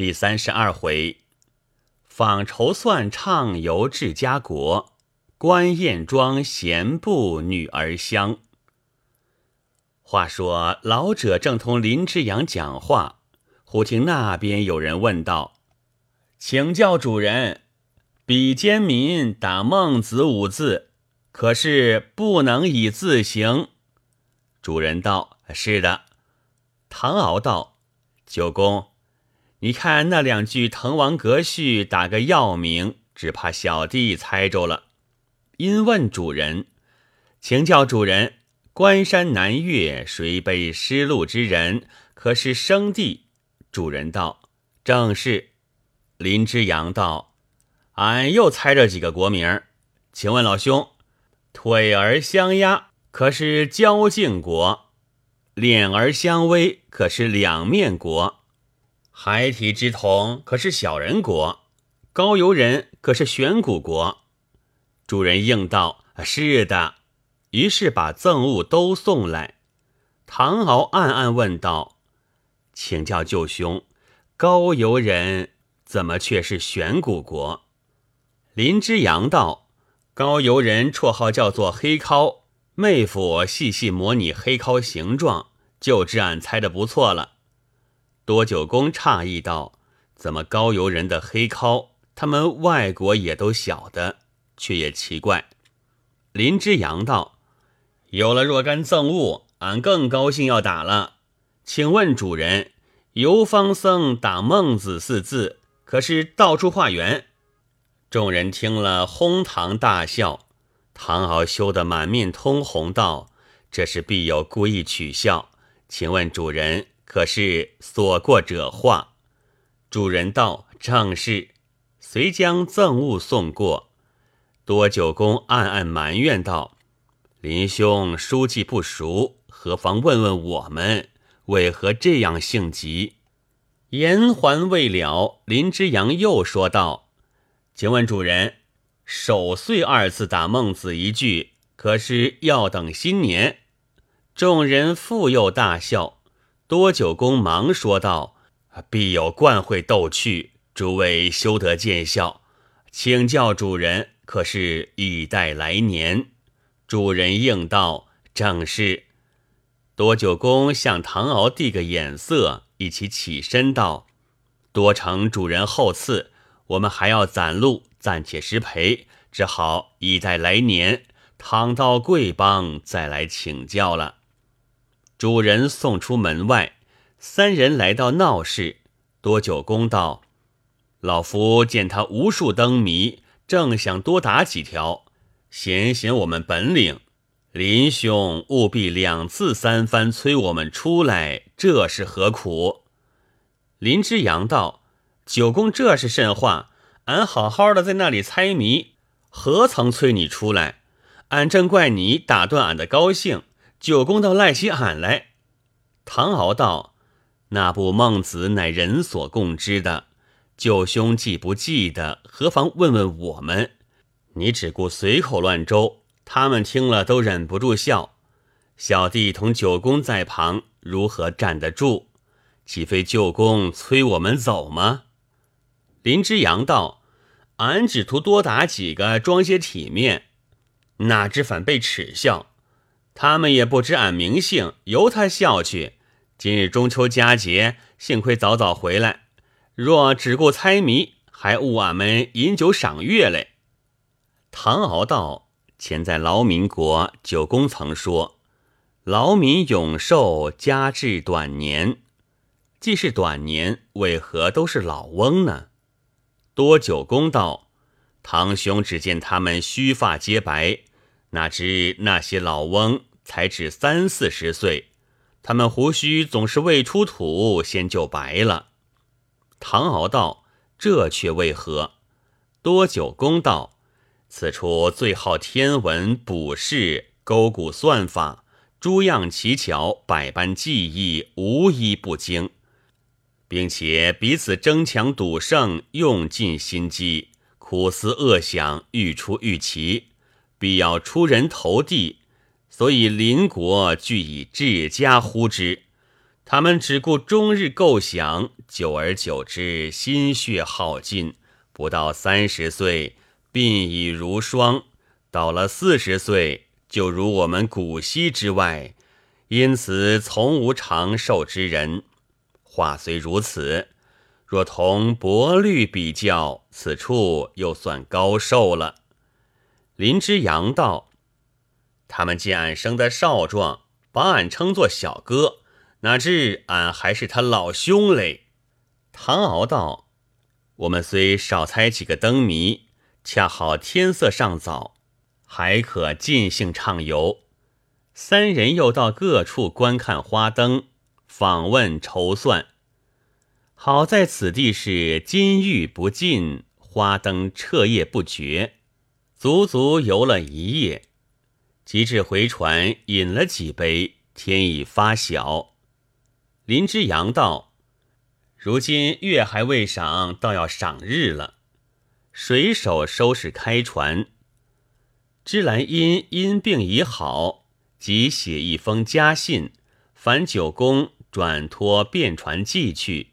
第三十二回，访筹算畅游至家国，观燕庄闲步女儿香。话说老者正同林之阳讲话，忽听那边有人问道：“请教主人，比肩民打孟子五字，可是不能以字行？”主人道：“是的。”唐敖道：“九公。”你看那两句滕王阁序打个药名，只怕小弟猜着了。因问主人，请教主人，关山南岳谁被失路之人？可是生地？主人道：正是。林之阳道：俺又猜着几个国名，请问老兄，腿儿相压可是交颈国？脸儿相偎可是两面国？孩提之童可是小人国，高邮人可是玄古国。主人应道：“是的。”于是把赠物都送来。唐敖暗暗问道：“请教舅兄，高邮人怎么却是玄古国？”林之阳道：“高邮人绰号叫做黑尻，妹夫细细模拟黑尻形状，就知俺猜的不错了。”多九公诧异道：“怎么高邮人的黑尻，他们外国也都晓得，却也奇怪。”林之阳道：“有了若干赠物，俺更高兴要打了。请问主人，游方僧打孟子四字，可是到处化缘？”众人听了，哄堂大笑。唐敖羞得满面通红，道：“这是必有故意取笑。请问主人。”可是所过者化，主人道正是，遂将赠物送过。多九公暗暗埋怨道：“林兄书记不熟，何妨问问我们，为何这样性急？”言还未了，林之阳又说道：“请问主人，守岁二字打孟子一句，可是要等新年？”众人复又大笑。多九公忙说道：“必有冠会逗趣，诸位休得见笑。请教主人，可是以待来年？”主人应道：“正是。”多九公向唐敖递个眼色，一起起身道：“多承主人厚赐，我们还要攒路，暂且失陪，只好以待来年。倘到贵邦，再来请教了。”主人送出门外，三人来到闹市。多九公道：“老夫见他无数灯谜，正想多打几条，显显我们本领。林兄务必两次三番催我们出来，这是何苦？”林之阳道：“九公这是甚话？俺好好的在那里猜谜，何曾催你出来？俺正怪你打断俺的高兴。”九公倒赖起俺来，唐敖道：“那部孟子乃人所共知的，舅兄既不记得，何妨问问我们？你只顾随口乱诌，他们听了都忍不住笑。小弟同九公在旁，如何站得住？岂非舅公催我们走吗？”林之阳道：“俺只图多打几个，装些体面，哪知反被耻笑。”他们也不知俺名姓，由他笑去。今日中秋佳节，幸亏早早回来。若只顾猜谜，还误俺们饮酒赏月嘞。唐敖道：“前在劳民国，九公曾说，劳民永寿，家至短年。既是短年，为何都是老翁呢？”多九公道：“堂兄只见他们须发皆白，哪知那些老翁。”才只三四十岁，他们胡须总是未出土先就白了。唐敖道：“这却为何？”多九公道：“此处最好天文卜筮、勾股算法，诸样奇巧，百般技艺，无一不精，并且彼此争强赌胜，用尽心机，苦思恶想，愈出愈奇，必要出人头地。”所以邻国俱以治家呼之，他们只顾终日构想，久而久之，心血耗尽，不到三十岁，鬓已如霜；到了四十岁，就如我们古稀之外，因此从无长寿之人。话虽如此，若同薄绿比较，此处又算高寿了。林之阳道：“他们见俺生得少壮，把俺称作小哥。”哪知俺还是他老兄嘞！唐敖道：“我们虽少猜几个灯谜，恰好天色尚早，还可尽兴畅游。”三人又到各处观看花灯，访问筹算。好在此地是金玉不尽，花灯彻夜不绝，足足游了一夜。及至回船，饮了几杯，天已发晓。林之阳道：“如今月还未赏，倒要赏日了。”水手收拾开船。芝兰因因病已好，即写一封家信，烦九公转托便船寄去。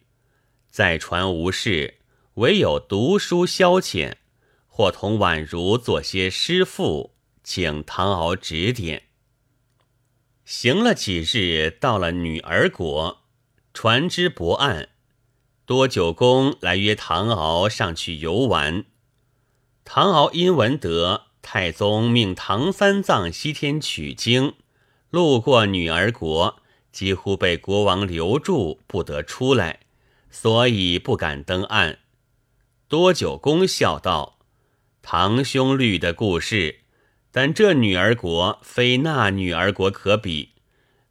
在船无事，唯有读书消遣，或同宛如做些诗赋，请唐敖指点。行了几日，到了女儿国。船只泊岸，多九公来约唐敖上去游玩。唐敖因闻得太宗命唐三藏西天取经，路过女儿国，几乎被国王留住，不得出来，所以不敢登岸。多九公笑道：“堂兄虑的故事，但这女儿国非那女儿国可比。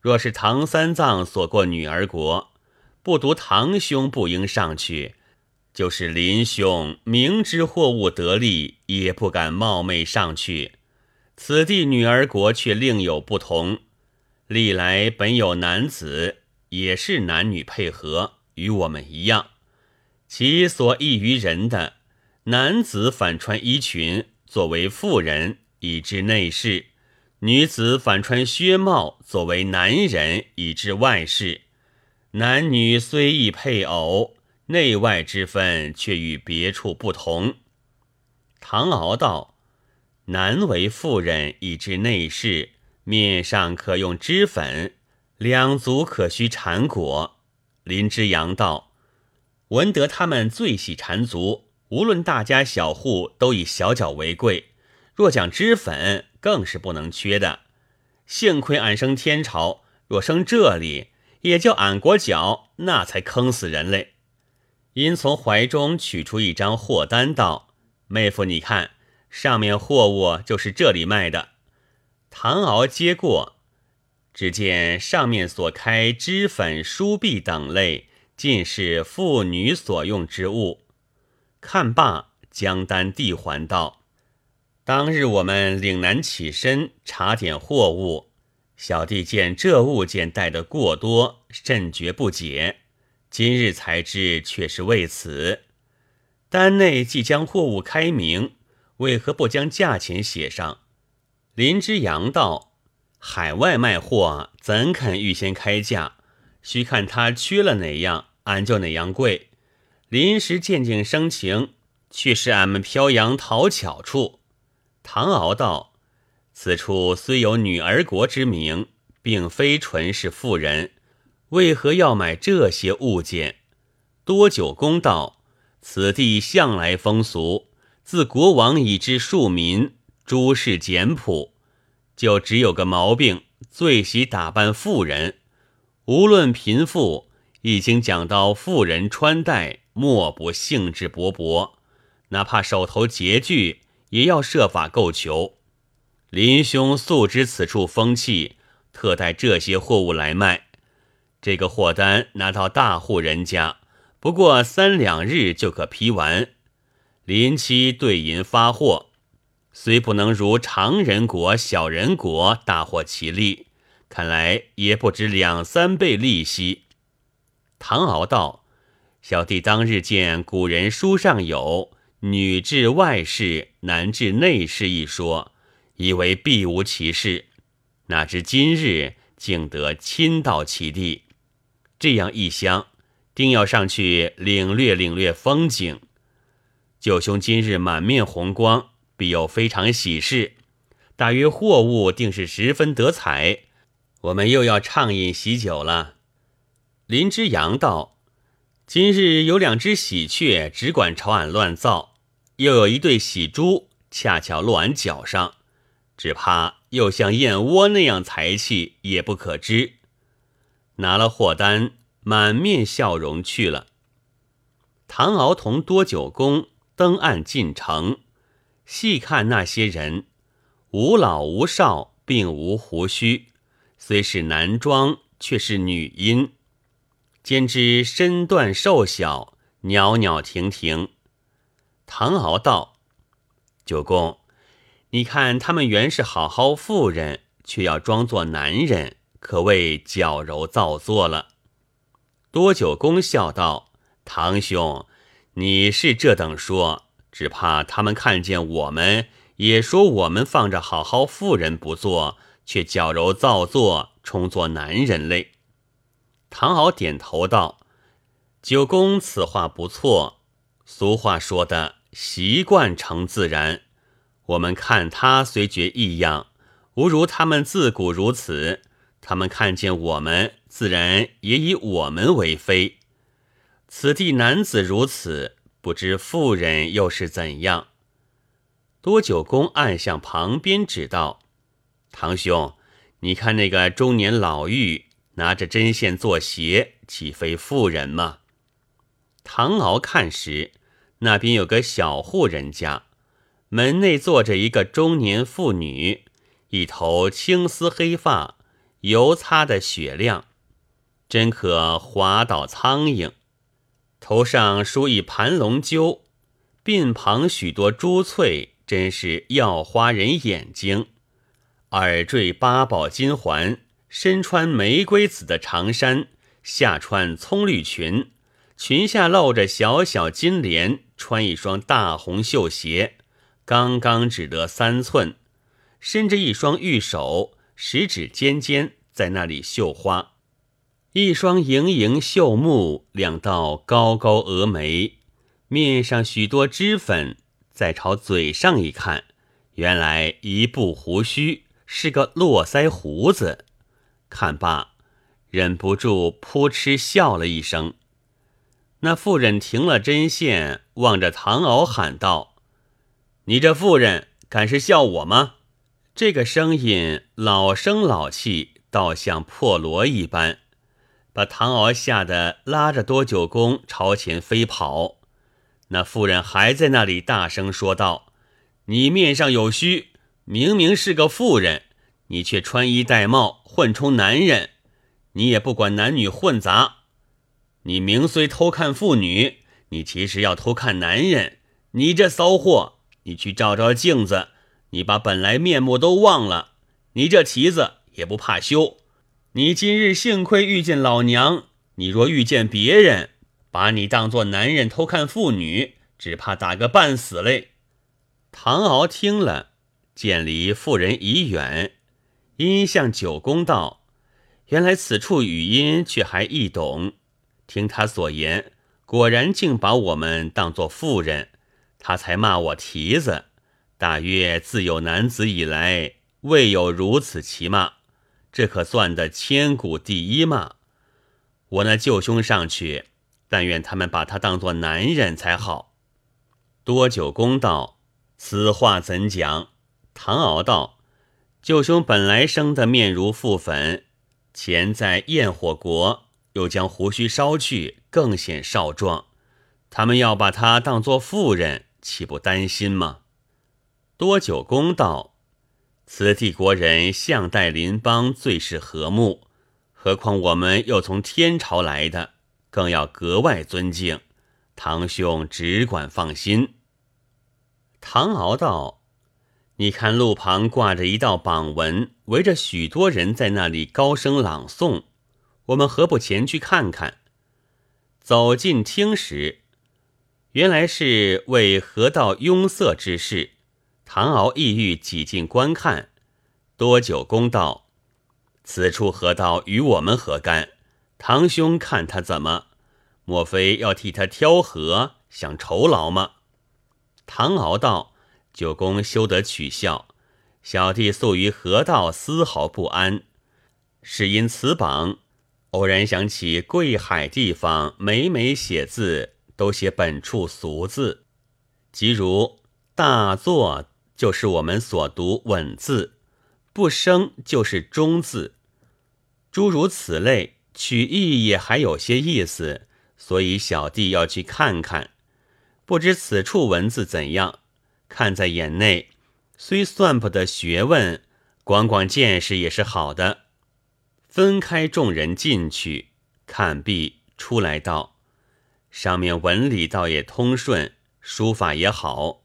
若是唐三藏所过女儿国。”不独堂兄不应上去，就是林兄明知货物得利，也不敢冒昧上去。此地女儿国却另有不同，历来本有男子，也是男女配合，与我们一样。其所异于人的，男子反穿衣裙，作为妇人，以至内侍；女子反穿靴帽，作为男人，以至外事。男女虽异配偶，内外之分却与别处不同。唐敖道：“男为妇人，以至内侍，面上可用脂粉，两足可须缠裹。”林之阳道：“闻得他们最喜缠足，无论大家小户，都以小脚为贵。若讲脂粉，更是不能缺的。幸亏俺生天朝，若生这里。”也叫俺国脚，那才坑死人嘞！因从怀中取出一张货单，道：“妹夫，你看，上面货物就是这里卖的。”唐敖接过，只见上面所开脂粉、梳篦等类，尽是妇女所用之物。看罢，将单递还道：“当日我们岭南起身查点货物。”小弟见这物件带的过多，甚觉不解。今日才知，却是为此。单内即将货物开明，为何不将价钱写上？林之阳道：海外卖货怎肯预先开价？须看他缺了哪样，俺就哪样贵。临时见景生情，却是俺们漂洋讨巧处。唐敖道。此处虽有女儿国之名，并非纯是妇人，为何要买这些物件？多久公道：此地向来风俗，自国王以至庶民，诸事简朴，就只有个毛病，最喜打扮妇人。无论贫富，已经讲到妇人穿戴，莫不兴致勃勃，哪怕手头拮据，也要设法购求。林兄素知此处风气，特带这些货物来卖。这个货单拿到大户人家，不过三两日就可批完。林七对银发货，虽不能如常人国、小人国大获其利，看来也不止两三倍利息。唐敖道：“小弟当日见古人书上有‘女治外事，男治内事’一说。”以为必无其事，哪知今日竟得亲到其地。这样一厢，定要上去领略领略风景。九兄今日满面红光，必有非常喜事。大约货物定是十分得彩，我们又要畅饮喜酒了。林之阳道：“今日有两只喜鹊，只管朝俺乱造；又有一对喜猪，恰巧落俺脚上，只怕又像燕窝那样财气，也不可知。”拿了货单，满面笑容去了。唐敖同多九公登岸进城，细看那些人，无老无少，并无胡须，虽是男装，却是女音。兼之身段瘦小，袅袅婷婷。唐敖道：“九公，你看他们原是好好妇人，却要装作男人，可谓矫揉造作了。”多九公笑道：“堂兄，你是这等说，只怕他们看见我们，也说我们放着好好妇人不做，却矫揉造作，充作男人类。”唐敖点头道：“九公此话不错。俗话说的‘习惯成自然’，我们看他虽觉异样，无如他们自古如此。他们看见我们，自然也以我们为非。此地男子如此，不知妇人又是怎样？”多九公暗向旁边指道：“堂兄，你看那个中年老妪。”拿着针线做鞋，岂非妇人吗？唐敖看时，那边有个小户人家，门内坐着一个中年妇女，一头青丝黑发，油擦的雪亮，真可滑倒苍蝇。头上梳一盘龙揪，鬓旁许多珠翠，真是耀花人眼睛。耳坠八宝金环。身穿玫瑰紫的长衫，下穿葱绿裙，裙下露着小小金莲，穿一双大红绣鞋，刚刚只得三寸，伸着一双玉手，食指尖尖在那里绣花，一双盈盈秀目，两道高高峨眉，面上许多脂粉，再朝嘴上一看，原来一部胡须是个络腮胡子。看罢，忍不住扑哧笑了一声。那妇人停了针线，望着唐敖喊道：“你这妇人敢是笑我吗？”这个声音老声老气，倒像破锣一般，把唐敖吓得拉着多九公朝前飞跑。那妇人还在那里大声说道：“你面上有须，明明是个妇人。”你却穿衣戴帽混充男人，你也不管男女混杂。你明虽偷看妇女，你其实要偷看男人。你这骚货，你去照照镜子，你把本来面目都忘了。你这蹄子也不怕羞。你今日幸亏遇见老娘，你若遇见别人，把你当作男人偷看妇女，只怕打个半死嘞。唐敖听了，见离妇人已远。因向九公道：“原来此处语音却还易懂。听他所言，果然竟把我们当作妇人，他才骂我蹄子。大约自有男子以来，未有如此奇骂。这可算得千古第一骂。我那舅兄上去，但愿他们把他当作男人才好。”多九公道：“此话怎讲？”唐敖道。舅兄本来生得面如覆粉，前在焰火国又将胡须烧去，更显少壮。他们要把他当作妇人，岂不担心吗？多久公道：此地国人向代邻邦，最是和睦。何况我们又从天朝来的，更要格外尊敬。堂兄只管放心。唐敖道。你看路旁挂着一道榜文，围着许多人在那里高声朗诵。我们何不前去看看？走近听时，原来是为河道拥塞之事。唐敖意欲挤进观看。多久公道：“此处河道与我们何干？堂兄看他怎么？莫非要替他挑河，想酬劳吗？唐敖道：“九公休得取笑，小弟素于河道丝毫不安，是因此榜偶然想起贵海地方每每写字都写本处俗字，即如大作就是我们所读稳字，不生就是中字，诸如此类，取义也还有些意思。”所以小弟要去看看，不知此处文字怎样？看在眼内，虽算不得学问，广广见识也是好的。分开众人进去看毕，出来道：上面文理倒也通顺，书法也好，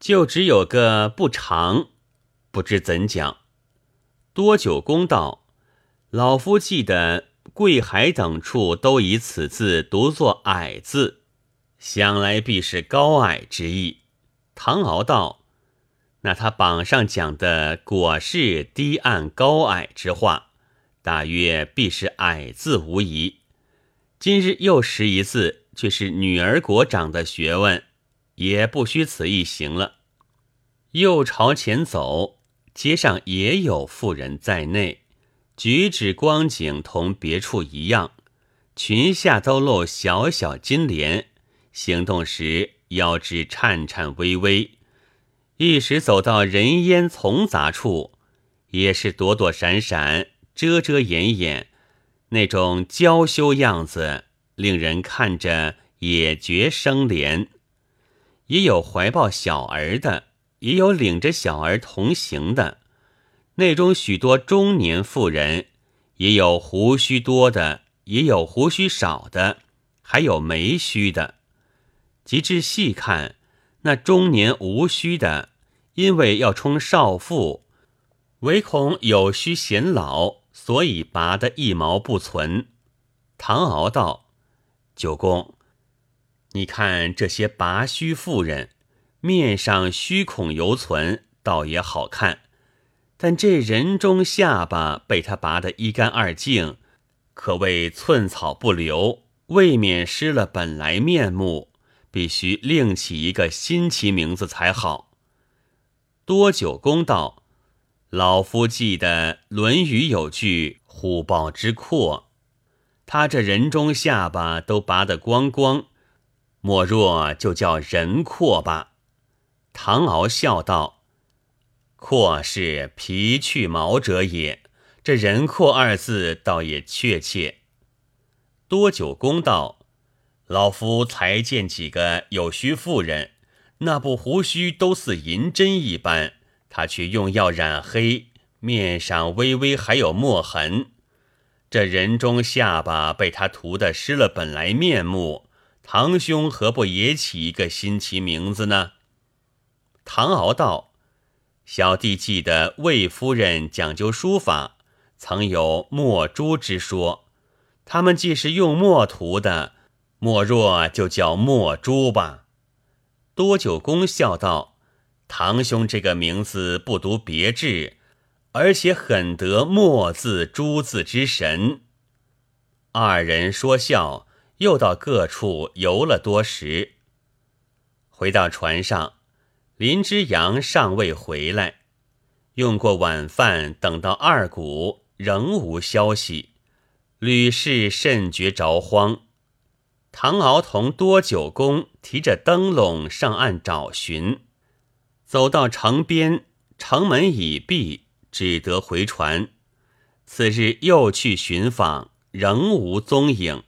就只有个不长，不知怎讲。多久公道，老夫记得。贵海等处都以此字读作矮字，想来必是高矮之意。唐敖道：“那他榜上讲的果是低暗高矮之话，大约必是矮字无疑。今日又识一字，却是女儿国长的学问，也不虚此一行了。”又朝前走，街上也有妇人在内。举止光景同别处一样，裙下都露小小金莲，行动时腰肢颤颤巍巍。一时走到人烟丛杂处，也是躲躲闪闪、遮遮掩掩，那种娇羞样子，令人看着也觉生怜。也有怀抱小儿的，也有领着小儿同行的。内中许多中年妇人，也有胡须多的，也有胡须少的，还有没须的。及至细看，那中年无须的，因为要充少妇，唯恐有须显老，所以拔得一毛不存。唐敖道：“九公，你看这些拔须妇人，面上须孔犹存，倒也好看。”但这人中下巴被他拔得一干二净，可谓寸草不留，未免失了本来面目，必须另起一个新奇名字才好。多久公道，老夫记得《论语》有句“虎豹之阔”，他这人中下巴都拔得光光，莫若就叫人阔吧？唐敖笑道。阔是皮去毛者也，这人阔二字倒也确切。多久公道，老夫才见几个有须妇人，那不胡须都似银针一般，他却用药染黑，面上微微还有墨痕。这人中下巴被他涂得失了本来面目，堂兄何不也起一个新奇名字呢？唐敖道。小弟记得魏夫人讲究书法，曾有墨珠之说。他们既是用墨涂的，莫若就叫墨珠吧。多久公笑道：“堂兄这个名字不读别致，而且很得墨字珠字之神。”二人说笑，又到各处游了多时。回到船上。林之阳尚未回来，用过晚饭，等到二鼓仍无消息，吕氏甚觉着慌。唐敖同多九公提着灯笼上岸找寻，走到城边，城门已闭，只得回船。次日又去寻访，仍无踪影。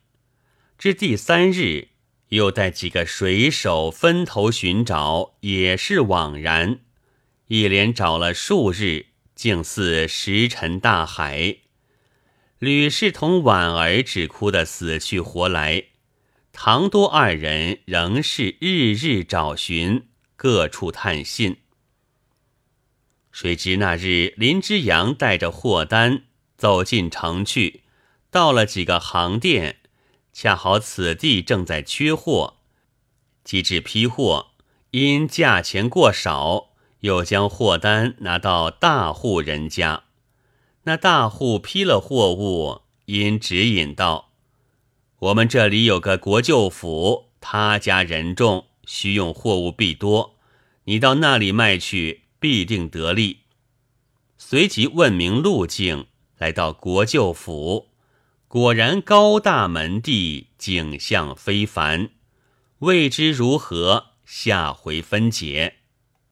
至第三日。又带几个水手分头寻找，也是枉然。一连找了数日，竟似石沉大海。吕氏同婉儿只哭得死去活来，唐多二人仍是日日找寻，各处探信。谁知那日林之阳带着货单走进城去，到了几个行店。恰好此地正在缺货，机至批货，因价钱过少，又将货单拿到大户人家。那大户批了货物，因指引道：“我们这里有个国舅府，他家人众，需用货物必多，你到那里卖去，必定得利。”随即问明路径，来到国舅府，果然高大门第，景象非凡。未知如何，下回分解。